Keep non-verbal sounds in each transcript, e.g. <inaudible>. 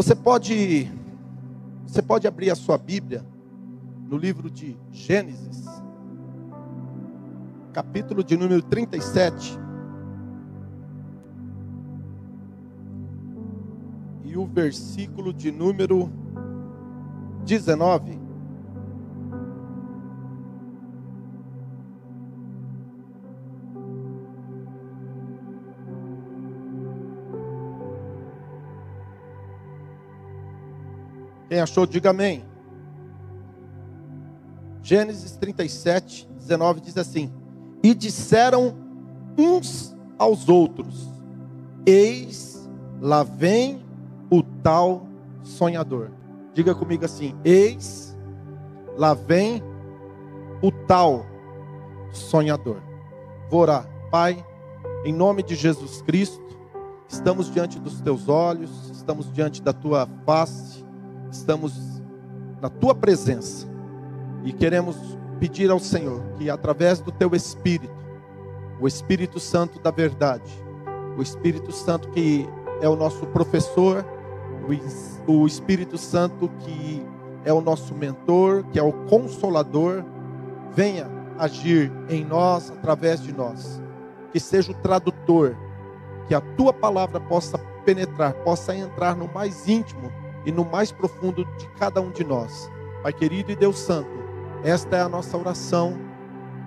Você pode você pode abrir a sua Bíblia no livro de Gênesis, capítulo de número 37. E o versículo de número 19. Achou, diga amém. Gênesis 37, 19 diz assim: E disseram uns aos outros: Eis, lá vem o tal sonhador. Diga comigo assim: Eis, lá vem o tal sonhador. Vou orar, Pai, em nome de Jesus Cristo, estamos diante dos teus olhos, estamos diante da tua face estamos na tua presença e queremos pedir ao Senhor que através do teu Espírito, o Espírito Santo da verdade, o Espírito Santo que é o nosso professor, o Espírito Santo que é o nosso mentor, que é o consolador, venha agir em nós, através de nós. Que seja o tradutor, que a tua palavra possa penetrar, possa entrar no mais íntimo e no mais profundo de cada um de nós. Pai querido e Deus Santo, esta é a nossa oração,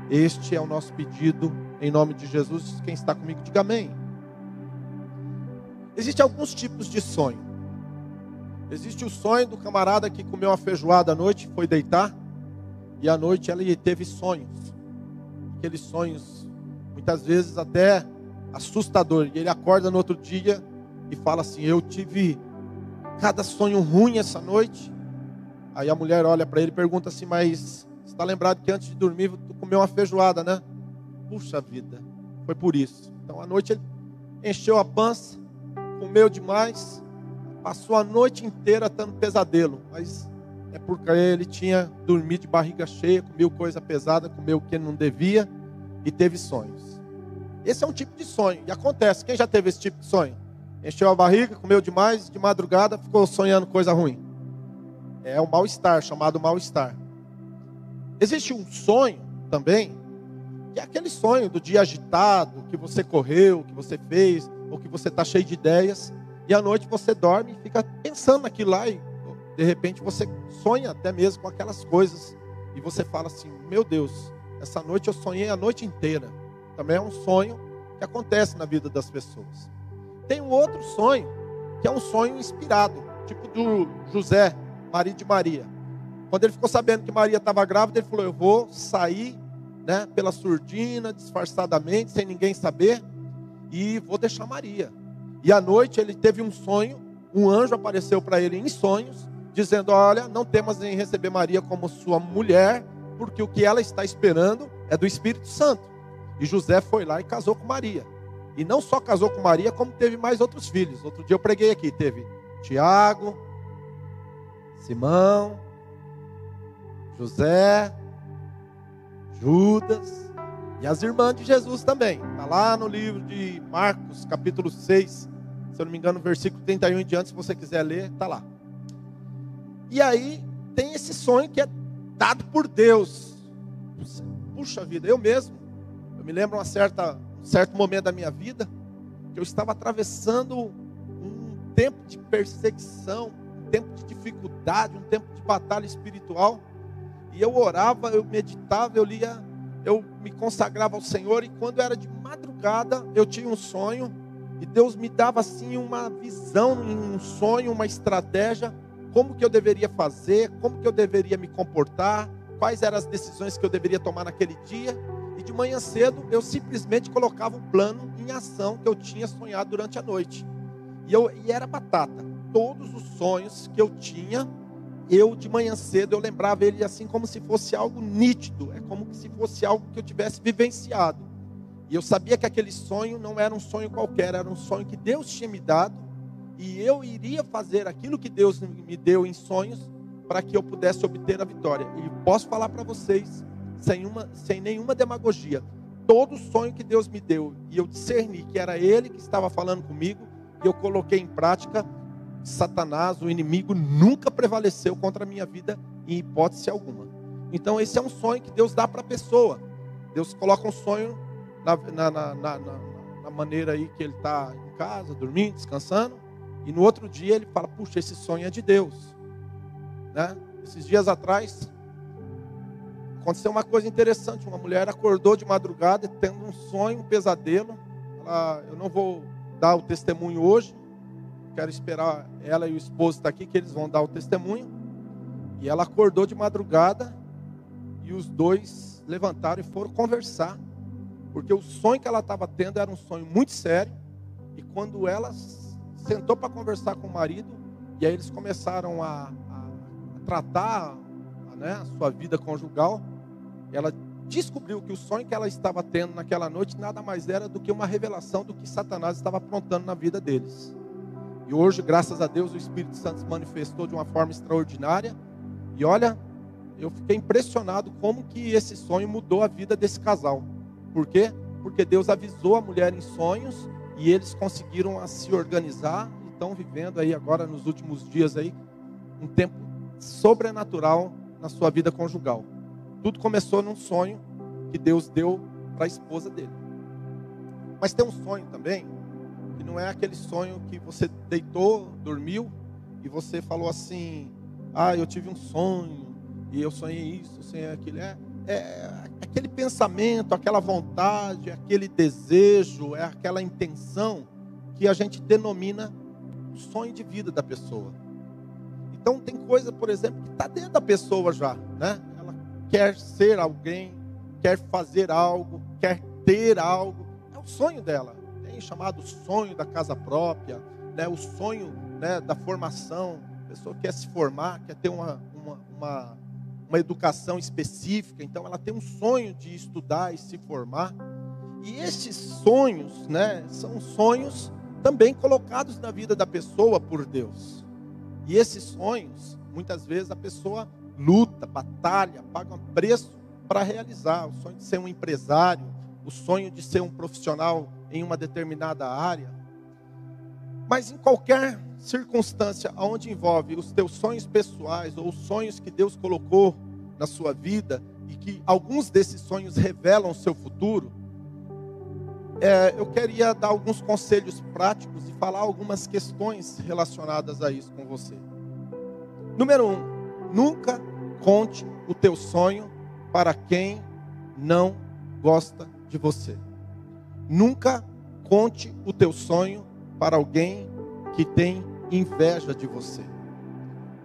este é o nosso pedido, em nome de Jesus. Quem está comigo, diga amém. Existem alguns tipos de sonho. Existe o sonho do camarada que comeu uma feijoada à noite, foi deitar, e à noite ele teve sonhos. Aqueles sonhos, muitas vezes até assustador. E ele acorda no outro dia e fala assim: Eu tive cada sonho ruim essa noite. Aí a mulher olha para ele e pergunta assim: Mas está lembrado que antes de dormir tu comeu uma feijoada, né? Puxa vida, foi por isso. Então a noite ele encheu a pança, comeu demais, passou a noite inteira tendo pesadelo, mas é porque ele tinha dormido de barriga cheia, comeu coisa pesada, comeu o que não devia e teve sonhos. Esse é um tipo de sonho e acontece. Quem já teve esse tipo de sonho? Encheu a barriga, comeu demais, de madrugada ficou sonhando coisa ruim. É o mal-estar, chamado mal-estar. Existe um sonho também, que é aquele sonho do dia agitado, que você correu, que você fez, ou que você está cheio de ideias, e à noite você dorme e fica pensando naquilo lá, e de repente você sonha até mesmo com aquelas coisas, e você fala assim: Meu Deus, essa noite eu sonhei a noite inteira. Também é um sonho que acontece na vida das pessoas. Tem um outro sonho, que é um sonho inspirado, tipo do José, marido de Maria. Quando ele ficou sabendo que Maria estava grávida, ele falou: Eu vou sair né, pela surdina, disfarçadamente, sem ninguém saber, e vou deixar Maria. E à noite ele teve um sonho, um anjo apareceu para ele em sonhos, dizendo: Olha, não temas em receber Maria como sua mulher, porque o que ela está esperando é do Espírito Santo. E José foi lá e casou com Maria. E não só casou com Maria, como teve mais outros filhos. Outro dia eu preguei aqui, teve Tiago, Simão, José, Judas e as irmãs de Jesus também. Está lá no livro de Marcos, capítulo 6, se eu não me engano, versículo 31 em diante, se você quiser ler, está lá. E aí tem esse sonho que é dado por Deus. Puxa vida, eu mesmo, eu me lembro uma certa certo momento da minha vida, que eu estava atravessando um tempo de perseguição, um tempo de dificuldade, um tempo de batalha espiritual. E eu orava, eu meditava, eu lia, eu me consagrava ao Senhor. E quando era de madrugada, eu tinha um sonho. E Deus me dava assim uma visão, um sonho, uma estratégia, como que eu deveria fazer, como que eu deveria me comportar, quais eram as decisões que eu deveria tomar naquele dia de manhã cedo eu simplesmente colocava o um plano em ação que eu tinha sonhado durante a noite. E, eu, e era batata. Todos os sonhos que eu tinha, eu de manhã cedo eu lembrava ele assim como se fosse algo nítido, é como se fosse algo que eu tivesse vivenciado. E eu sabia que aquele sonho não era um sonho qualquer, era um sonho que Deus tinha me dado, e eu iria fazer aquilo que Deus me deu em sonhos para que eu pudesse obter a vitória. E posso falar para vocês sem, uma, sem nenhuma demagogia. Todo sonho que Deus me deu e eu discerni que era Ele que estava falando comigo e eu coloquei em prática, Satanás, o inimigo, nunca prevaleceu contra a minha vida em hipótese alguma. Então, esse é um sonho que Deus dá para a pessoa. Deus coloca um sonho na, na, na, na, maneira aí que ele está em casa, dormindo, descansando. E no outro dia ele fala: Puxa, esse sonho é de Deus. Né? Esses dias atrás, aconteceu uma coisa interessante. Uma mulher acordou de madrugada tendo um sonho, um pesadelo. Ela, eu não vou dar o testemunho hoje. Quero esperar ela e o esposo estar aqui, que eles vão dar o testemunho. E ela acordou de madrugada e os dois levantaram e foram conversar. Porque o sonho que ela estava tendo era um sonho muito sério. E quando ela sentou para conversar com o marido, e aí eles começaram a, a, a tratar né, a sua vida conjugal, ela descobriu que o sonho que ela estava tendo naquela noite nada mais era do que uma revelação do que Satanás estava aprontando na vida deles. E hoje, graças a Deus, o Espírito Santo se manifestou de uma forma extraordinária. E olha, eu fiquei impressionado como que esse sonho mudou a vida desse casal. Por quê? Porque Deus avisou a mulher em sonhos e eles conseguiram se organizar e estão vivendo aí agora nos últimos dias aí um tempo sobrenatural na sua vida conjugal. Tudo começou num sonho que Deus deu para a esposa dele. Mas tem um sonho também que não é aquele sonho que você deitou, dormiu e você falou assim: "Ah, eu tive um sonho e eu sonhei isso, sonhei aquilo". É, é aquele pensamento, aquela vontade, aquele desejo, é aquela intenção que a gente denomina sonho de vida da pessoa. Então tem coisa, por exemplo, que está dentro da pessoa já, né? Quer ser alguém, quer fazer algo, quer ter algo. É o sonho dela. Tem chamado sonho da casa própria, né? O sonho né, da formação. A pessoa quer se formar, quer ter uma, uma, uma uma educação específica, então ela tem um sonho de estudar e se formar. E esses sonhos, né, são sonhos também colocados na vida da pessoa por Deus. E esses sonhos, muitas vezes a pessoa luta, batalha, paga um preço para realizar. O sonho de ser um empresário, o sonho de ser um profissional em uma determinada área. Mas em qualquer circunstância onde envolve os teus sonhos pessoais ou os sonhos que Deus colocou na sua vida e que alguns desses sonhos revelam o seu futuro, é, eu queria dar alguns conselhos práticos e falar algumas questões relacionadas a isso com você. Número um, nunca conte o teu sonho para quem não gosta de você. Nunca conte o teu sonho para alguém que tem inveja de você.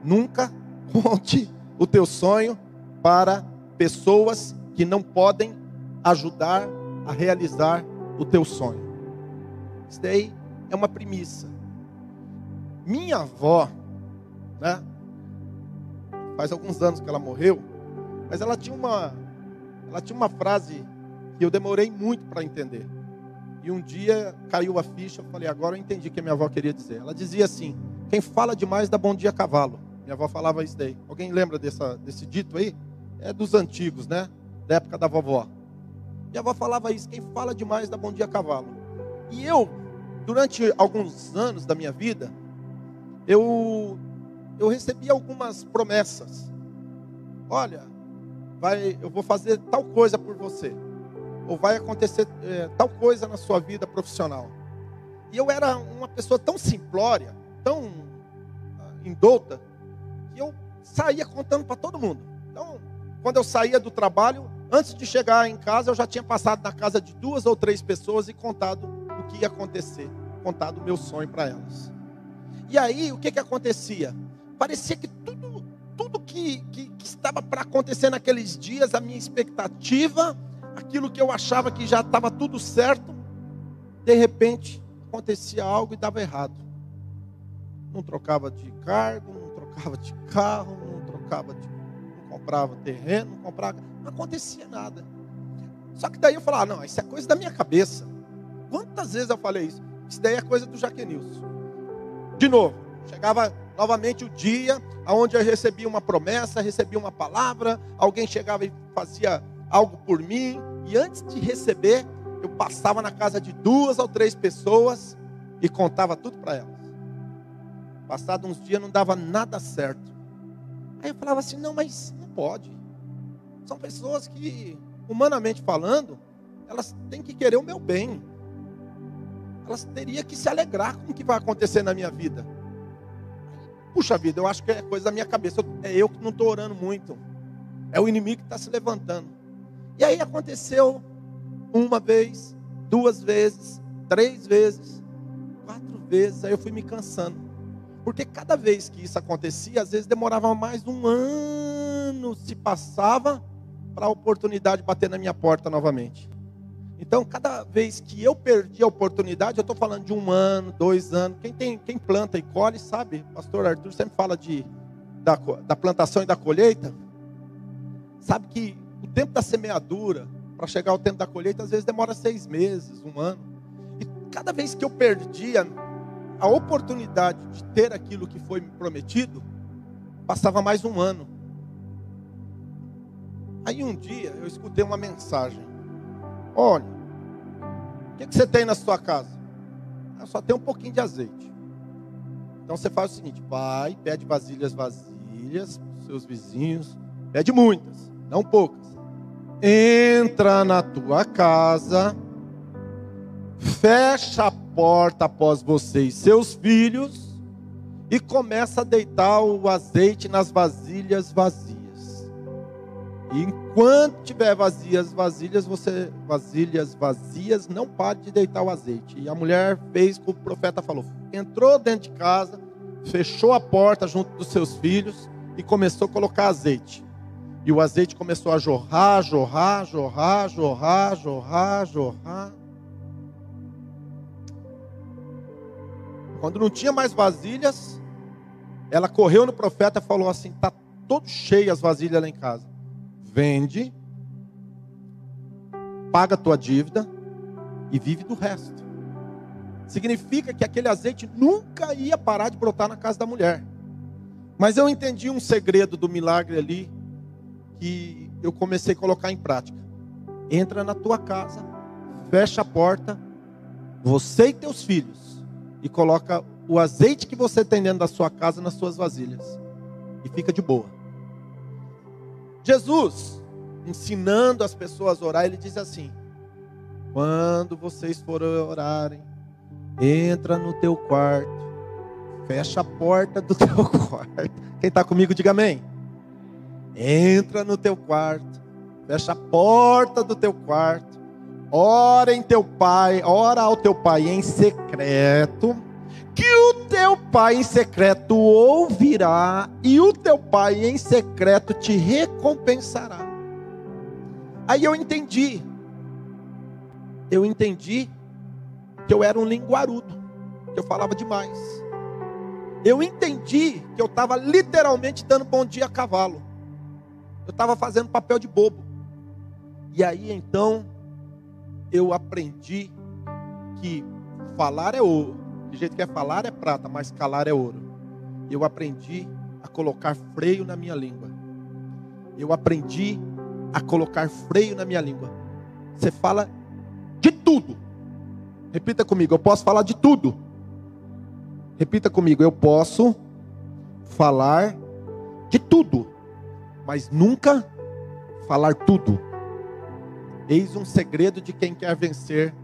Nunca <laughs> conte o teu sonho para pessoas que não podem ajudar a realizar o teu sonho. Isso daí é uma premissa. Minha avó, né? Faz alguns anos que ela morreu, mas ela tinha uma ela tinha uma frase que eu demorei muito para entender. E um dia caiu a ficha, eu falei, agora eu entendi o que minha avó queria dizer. Ela dizia assim: quem fala demais dá bom dia a cavalo. Minha avó falava isso daí. Alguém lembra dessa, desse dito aí? É dos antigos, né? Da época da vovó. Minha avó falava isso: quem fala demais dá bom dia a cavalo. E eu, durante alguns anos da minha vida, eu, eu recebi algumas promessas. Olha, vai, eu vou fazer tal coisa por você ou vai acontecer é, tal coisa na sua vida profissional. E eu era uma pessoa tão simplória, tão uh, indouta, que eu saía contando para todo mundo. Então, quando eu saía do trabalho, antes de chegar em casa, eu já tinha passado na casa de duas ou três pessoas e contado o que ia acontecer, contado o meu sonho para elas. E aí, o que, que acontecia? Parecia que tudo, tudo que, que, que estava para acontecer naqueles dias, a minha expectativa, aquilo que eu achava que já estava tudo certo, de repente acontecia algo e dava errado. Não trocava de cargo, não trocava de carro, não trocava de. não comprava terreno, não comprava. Não acontecia nada. Só que daí eu falava, ah, não, isso é coisa da minha cabeça. Quantas vezes eu falei isso? Isso daí é coisa do Jaquenilson. De novo, chegava novamente o dia onde eu recebia uma promessa, recebia uma palavra, alguém chegava e fazia algo por mim, e antes de receber, eu passava na casa de duas ou três pessoas e contava tudo para elas. Passado uns dias não dava nada certo. Aí eu falava assim: não, mas não pode. São pessoas que, humanamente falando, elas têm que querer o meu bem. Elas teriam que se alegrar com o que vai acontecer na minha vida. Puxa vida, eu acho que é coisa da minha cabeça. É eu que não estou orando muito. É o inimigo que está se levantando. E aí aconteceu uma vez, duas vezes, três vezes, quatro vezes. Aí eu fui me cansando. Porque cada vez que isso acontecia, às vezes demorava mais um ano, se passava para a oportunidade bater na minha porta novamente. Então, cada vez que eu perdi a oportunidade, eu estou falando de um ano, dois anos. Quem, tem, quem planta e colhe sabe, pastor Arthur sempre fala de, da, da plantação e da colheita. Sabe que o tempo da semeadura, para chegar ao tempo da colheita, às vezes demora seis meses, um ano. E cada vez que eu perdia a oportunidade de ter aquilo que foi me prometido, passava mais um ano. Aí um dia eu escutei uma mensagem. Olha, o que, que você tem na sua casa? Eu só tenho um pouquinho de azeite. Então você faz o seguinte: vai, pede vasilhas para seus vizinhos, pede muitas, não poucas. Entra na tua casa, fecha a porta após você e seus filhos e começa a deitar o azeite nas vasilhas vazias. E enquanto tiver vazias vasilhas, você vasilhas vazias, não pare de deitar o azeite. E a mulher fez o que o profeta falou. Entrou dentro de casa, fechou a porta junto dos seus filhos e começou a colocar azeite. E o azeite começou a jorrar, jorrar, jorrar, jorrar, jorrar, jorrar. Quando não tinha mais vasilhas, ela correu no profeta e falou assim: está todo cheio as vasilhas lá em casa. Vende, paga a tua dívida e vive do resto. Significa que aquele azeite nunca ia parar de brotar na casa da mulher. Mas eu entendi um segredo do milagre ali que eu comecei a colocar em prática. Entra na tua casa, fecha a porta, você e teus filhos e coloca o azeite que você tem dentro da sua casa nas suas vasilhas. E fica de boa. Jesus, ensinando as pessoas a orar, ele diz assim: Quando vocês forem orarem, entra no teu quarto, fecha a porta do <laughs> teu quarto. Quem está comigo, diga amém. Entra no teu quarto, fecha a porta do teu quarto Ora em teu pai, ora ao teu pai em secreto, que o teu pai em secreto ouvirá, e o teu pai em secreto te recompensará. Aí eu entendi, eu entendi que eu era um linguarudo, que eu falava demais. Eu entendi que eu estava literalmente dando bom dia a cavalo. Eu estava fazendo papel de bobo. E aí então eu aprendi que falar é ouro. De jeito que é falar é prata, mas calar é ouro. Eu aprendi a colocar freio na minha língua. Eu aprendi a colocar freio na minha língua. Você fala de tudo. Repita comigo, eu posso falar de tudo. Repita comigo, eu posso falar de tudo, mas nunca falar tudo. Eis um segredo de quem quer vencer: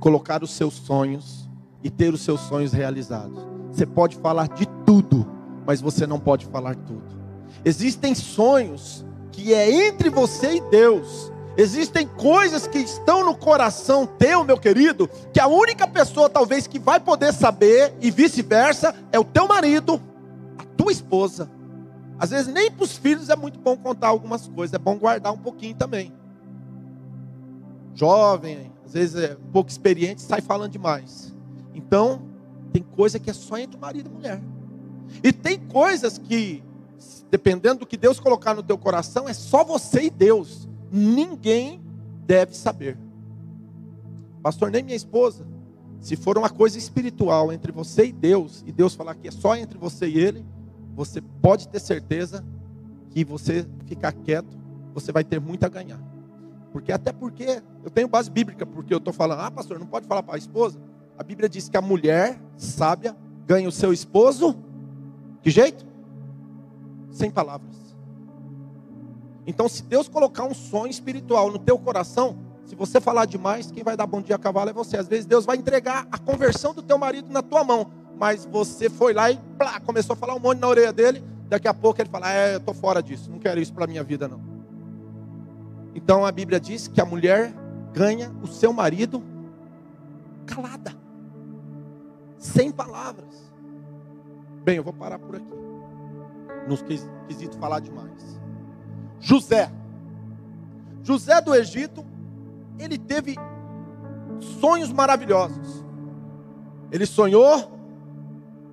colocar os seus sonhos e ter os seus sonhos realizados. Você pode falar de tudo, mas você não pode falar tudo. Existem sonhos que é entre você e Deus. Existem coisas que estão no coração teu, meu querido, que a única pessoa talvez que vai poder saber e vice-versa é o teu marido, a tua esposa. Às vezes nem para os filhos é muito bom contar algumas coisas, é bom guardar um pouquinho também jovem, às vezes é pouco experiente, sai falando demais. Então, tem coisa que é só entre marido e mulher. E tem coisas que, dependendo do que Deus colocar no teu coração, é só você e Deus. Ninguém deve saber. Pastor, nem minha esposa. Se for uma coisa espiritual entre você e Deus, e Deus falar que é só entre você e Ele, você pode ter certeza que você ficar quieto, você vai ter muito a ganhar. Porque até porque eu tenho base bíblica, porque eu estou falando, ah, pastor, não pode falar para a esposa. A Bíblia diz que a mulher sábia ganha o seu esposo Que jeito? Sem palavras. Então, se Deus colocar um sonho espiritual no teu coração, se você falar demais, quem vai dar bom dia a cavalo é você. Às vezes Deus vai entregar a conversão do teu marido na tua mão, mas você foi lá e plá, começou a falar um monte na orelha dele. Daqui a pouco ele fala: É, eu estou fora disso, não quero isso para minha vida não. Então a Bíblia diz que a mulher ganha o seu marido calada, sem palavras. Bem, eu vou parar por aqui. Nos quesito falar demais. José. José do Egito, ele teve sonhos maravilhosos. Ele sonhou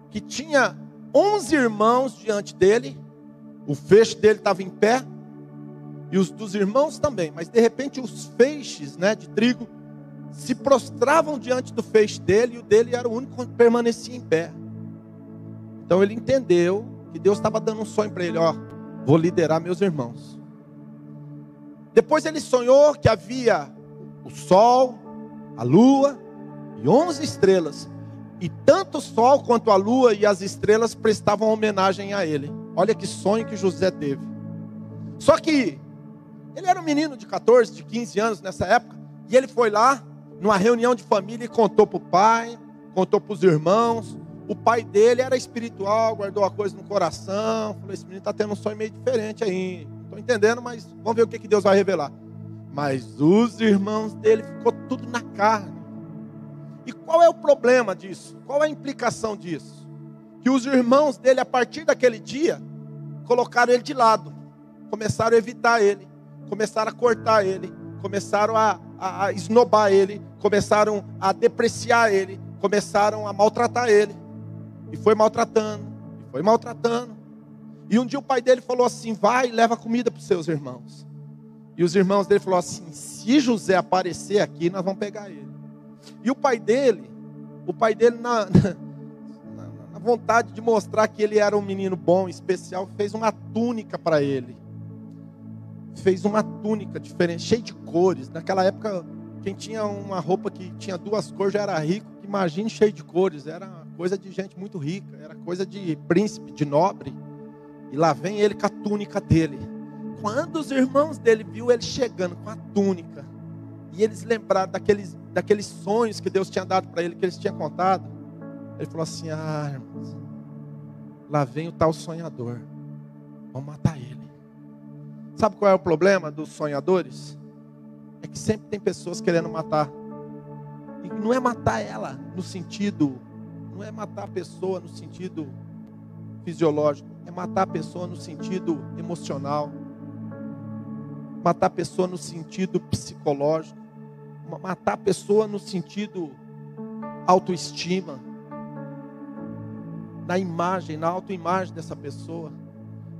que tinha 11 irmãos diante dele, o feixe dele estava em pé, e os dos irmãos também, mas de repente os feixes né, de trigo se prostravam diante do feixe dele, e o dele era o único que permanecia em pé. Então ele entendeu que Deus estava dando um sonho para ele: ó, vou liderar meus irmãos. Depois ele sonhou que havia o sol, a lua e onze estrelas. E tanto o sol quanto a lua e as estrelas prestavam homenagem a ele. Olha que sonho que José teve. Só que ele era um menino de 14, de 15 anos nessa época, e ele foi lá numa reunião de família e contou para o pai, contou para os irmãos. O pai dele era espiritual, guardou a coisa no coração. Falou: Esse menino está tendo um sonho meio diferente aí. Não estou entendendo, mas vamos ver o que, que Deus vai revelar. Mas os irmãos dele ficou tudo na carne. E qual é o problema disso? Qual é a implicação disso? Que os irmãos dele, a partir daquele dia, colocaram ele de lado, começaram a evitar ele, começaram a cortar ele, começaram a, a, a esnobar ele, começaram a depreciar ele, começaram a maltratar ele. E foi maltratando, e foi maltratando. E um dia o pai dele falou assim: vai, leva comida para os seus irmãos. E os irmãos dele falaram assim: se José aparecer aqui, nós vamos pegar ele. E o pai dele, o pai dele, na, <laughs> na, na vontade de mostrar que ele era um menino bom, especial, fez uma túnica para ele. Fez uma túnica diferente, cheia de cores. Naquela época, quem tinha uma roupa que tinha duas cores já era rico. Imagine cheio de cores, era coisa de gente muito rica, era coisa de príncipe, de nobre. E lá vem ele com a túnica dele. Quando os irmãos dele viu ele chegando com a túnica, e eles lembraram daqueles, daqueles sonhos que Deus tinha dado para ele, que eles tinham contado, ele falou assim: Ah, irmãos, lá vem o tal sonhador, vamos matar ele. Sabe qual é o problema dos sonhadores? É que sempre tem pessoas querendo matar. E não é matar ela no sentido, não é matar a pessoa no sentido fisiológico, é matar a pessoa no sentido emocional matar a pessoa no sentido psicológico, matar a pessoa no sentido autoestima, na imagem, na autoimagem dessa pessoa.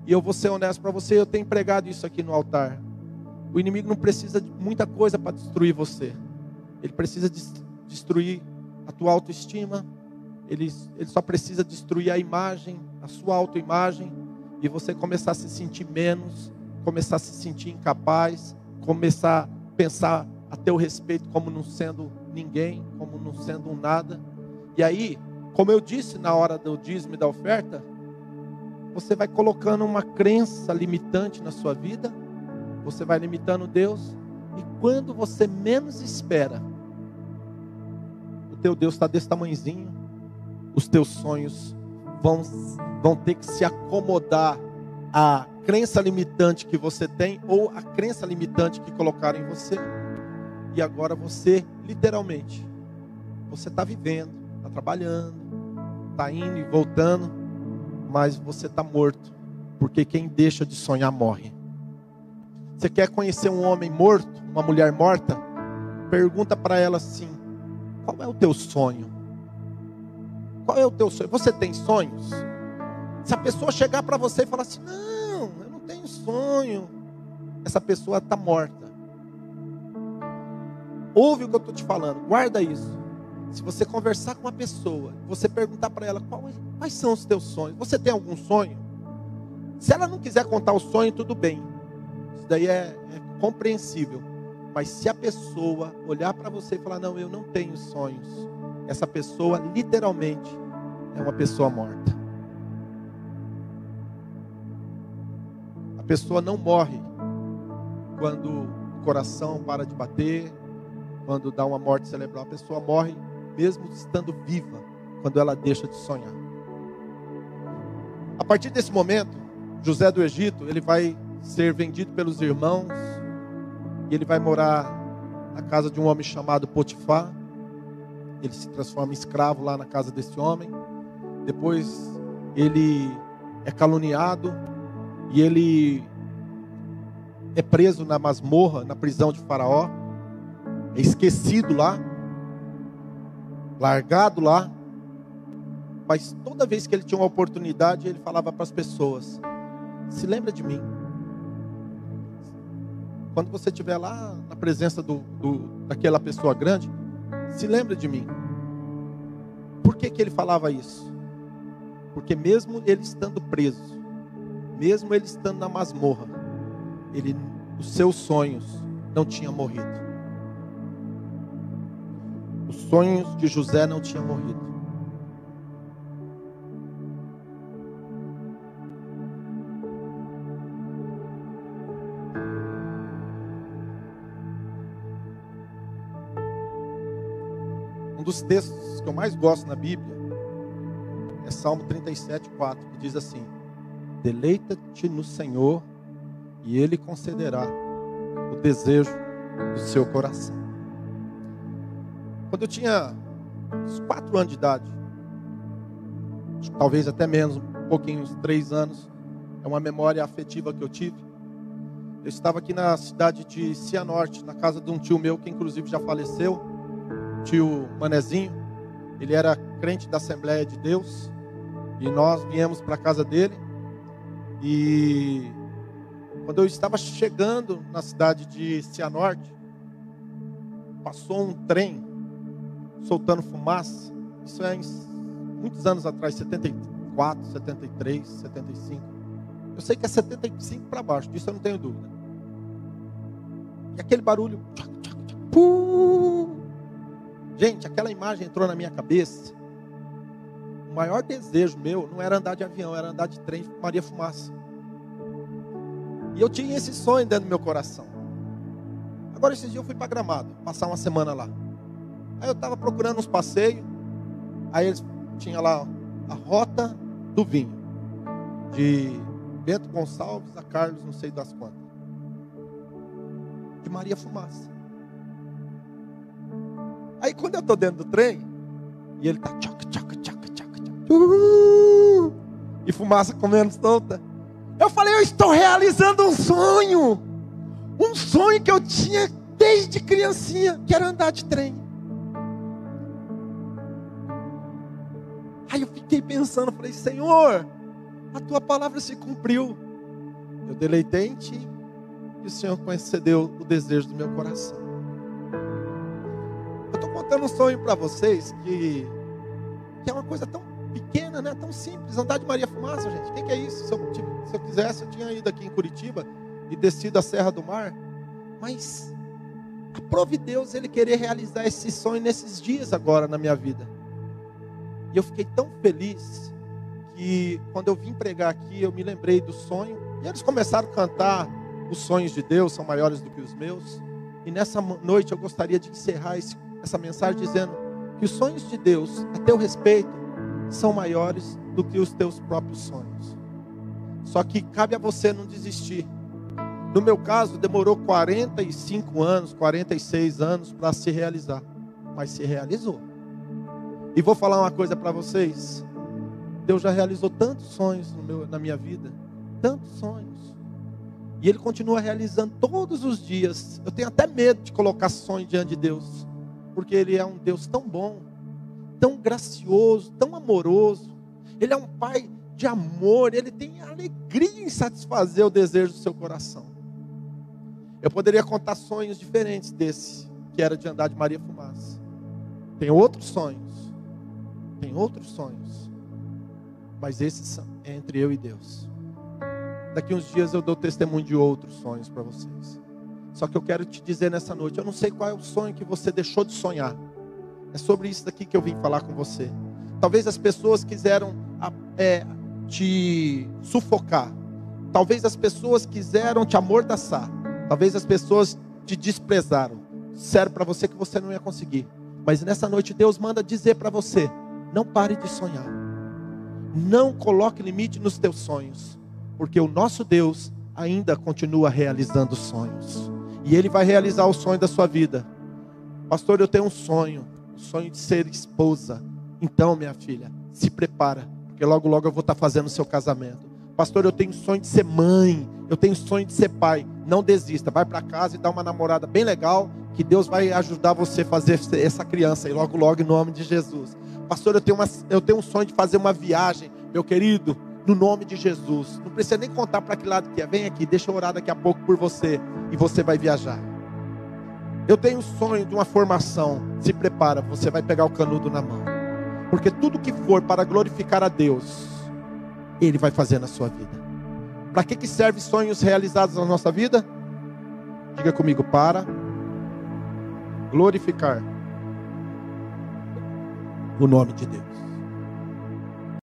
E eu vou ser honesto para você, eu tenho pregado isso aqui no altar. O inimigo não precisa de muita coisa para destruir você. Ele precisa destruir a tua autoestima. Ele, ele só precisa destruir a imagem, a sua autoimagem, e você começar a se sentir menos, começar a se sentir incapaz, começar a pensar a teu respeito como não sendo ninguém, como não sendo um nada. E aí, como eu disse na hora do dízimo e da oferta, você vai colocando uma crença limitante na sua vida, você vai limitando Deus, e quando você menos espera, o teu Deus está desse tamanhozinho, os teus sonhos vão, vão ter que se acomodar a crença limitante que você tem ou a crença limitante que colocaram em você. E agora você, literalmente, você está vivendo, está trabalhando, está indo e voltando, mas você está morto, porque quem deixa de sonhar morre. Você quer conhecer um homem morto, uma mulher morta? Pergunta para ela assim: qual é o teu sonho? Qual é o teu sonho? Você tem sonhos? Se a pessoa chegar para você e falar assim: Não, eu não tenho sonho, essa pessoa está morta. Ouve o que eu estou te falando, guarda isso. Se você conversar com uma pessoa, você perguntar para ela quais, quais são os teus sonhos, você tem algum sonho? Se ela não quiser contar o sonho, tudo bem, isso daí é, é compreensível. Mas se a pessoa olhar para você e falar: Não, eu não tenho sonhos, essa pessoa literalmente é uma pessoa morta. A pessoa não morre quando o coração para de bater, quando dá uma morte cerebral. A pessoa morre mesmo estando viva, quando ela deixa de sonhar. A partir desse momento, José do Egito, ele vai ser vendido pelos irmãos e ele vai morar na casa de um homem chamado Potifar. Ele se transforma em escravo lá na casa desse homem. Depois ele é caluniado e ele é preso na masmorra, na prisão de Faraó. É esquecido lá, largado lá. Mas toda vez que ele tinha uma oportunidade, ele falava para as pessoas: Se lembra de mim. Quando você estiver lá na presença do, do, daquela pessoa grande, se lembra de mim. Por que, que ele falava isso? Porque mesmo ele estando preso, mesmo ele estando na masmorra, ele, os seus sonhos não tinham morrido. Os sonhos de José não tinham morrido. Um dos textos que eu mais gosto na Bíblia é Salmo 37, 4, que diz assim: Deleita-te no Senhor e Ele concederá o desejo do seu coração. Quando eu tinha uns quatro anos de idade, talvez até menos, um pouquinho, uns três anos, é uma memória afetiva que eu tive. Eu estava aqui na cidade de Cianorte, na casa de um tio meu que inclusive já faleceu tio Manezinho, ele era crente da Assembleia de Deus, e nós viemos para a casa dele. E quando eu estava chegando na cidade de Cianorte, passou um trem soltando fumaça. Isso é muitos anos atrás, 74, 73, 75. Eu sei que é 75 para baixo, disso eu não tenho dúvida. E aquele barulho. Tchac, tchac, tchac, Gente, aquela imagem entrou na minha cabeça. O maior desejo meu não era andar de avião, era andar de trem, Maria Fumaça. E eu tinha esse sonho dentro do meu coração. Agora, esses dias eu fui para Gramado, passar uma semana lá. Aí eu estava procurando uns passeios. Aí eles tinha lá a rota do vinho. De Bento Gonçalves a Carlos, não sei das quantas. De Maria Fumaça. Aí quando eu estou dentro do trem, e ele está tchoc, tchoc, tchoc, tchoc, tchoc, e fumaça comendo solta. Eu falei, eu estou realizando um sonho. Um sonho que eu tinha desde criancinha, que era andar de trem. Aí eu fiquei pensando, falei, Senhor, a tua palavra se cumpriu. Eu deleitei em ti, e o Senhor concedeu o desejo do meu coração contando um sonho para vocês que, que é uma coisa tão pequena, né? tão simples. Andar de Maria Fumaça, gente. O que, que, é isso? Se eu, se eu quisesse, eu tinha ido aqui em Curitiba e descido a Serra do Mar. Mas aprove Deus ele querer realizar esse sonho nesses dias agora na minha vida. E eu fiquei tão feliz que quando eu vim pregar aqui, eu me lembrei do sonho. E eles começaram a cantar: Os sonhos de Deus são maiores do que os meus. E nessa noite eu gostaria de encerrar esse essa mensagem dizendo que os sonhos de Deus a teu respeito são maiores do que os teus próprios sonhos. Só que cabe a você não desistir. No meu caso, demorou 45 anos, 46 anos para se realizar, mas se realizou. E vou falar uma coisa para vocês. Deus já realizou tantos sonhos meu, na minha vida, tantos sonhos. E Ele continua realizando todos os dias. Eu tenho até medo de colocar sonhos diante de Deus porque Ele é um Deus tão bom, tão gracioso, tão amoroso. Ele é um Pai de amor, Ele tem alegria em satisfazer o desejo do seu coração. Eu poderia contar sonhos diferentes desse, que era de andar de Maria Fumaça. Tem outros sonhos, tem outros sonhos, mas esses são entre eu e Deus. Daqui uns dias eu dou testemunho de outros sonhos para vocês. Só que eu quero te dizer nessa noite, eu não sei qual é o sonho que você deixou de sonhar. É sobre isso daqui que eu vim falar com você. Talvez as pessoas quiseram é, te sufocar, Talvez as pessoas quiseram te amordaçar. Talvez as pessoas te desprezaram. Disseram para você que você não ia conseguir. Mas nessa noite Deus manda dizer para você: não pare de sonhar. Não coloque limite nos teus sonhos, porque o nosso Deus ainda continua realizando sonhos. E ele vai realizar o sonho da sua vida. Pastor, eu tenho um sonho, o sonho de ser esposa. Então, minha filha, se prepara, porque logo logo eu vou estar fazendo o seu casamento. Pastor, eu tenho sonho de ser mãe, eu tenho sonho de ser pai. Não desista, vai para casa e dá uma namorada bem legal, que Deus vai ajudar você a fazer essa criança e logo logo em nome de Jesus. Pastor, eu tenho, uma, eu tenho um sonho de fazer uma viagem, meu querido, no nome de Jesus. Não precisa nem contar para que lado que é. Vem aqui, deixa eu orar daqui a pouco por você e você vai viajar. Eu tenho um sonho de uma formação. Se prepara, você vai pegar o canudo na mão. Porque tudo que for para glorificar a Deus, ele vai fazer na sua vida. Para que, que serve sonhos realizados na nossa vida? Diga comigo, para glorificar o nome de Deus.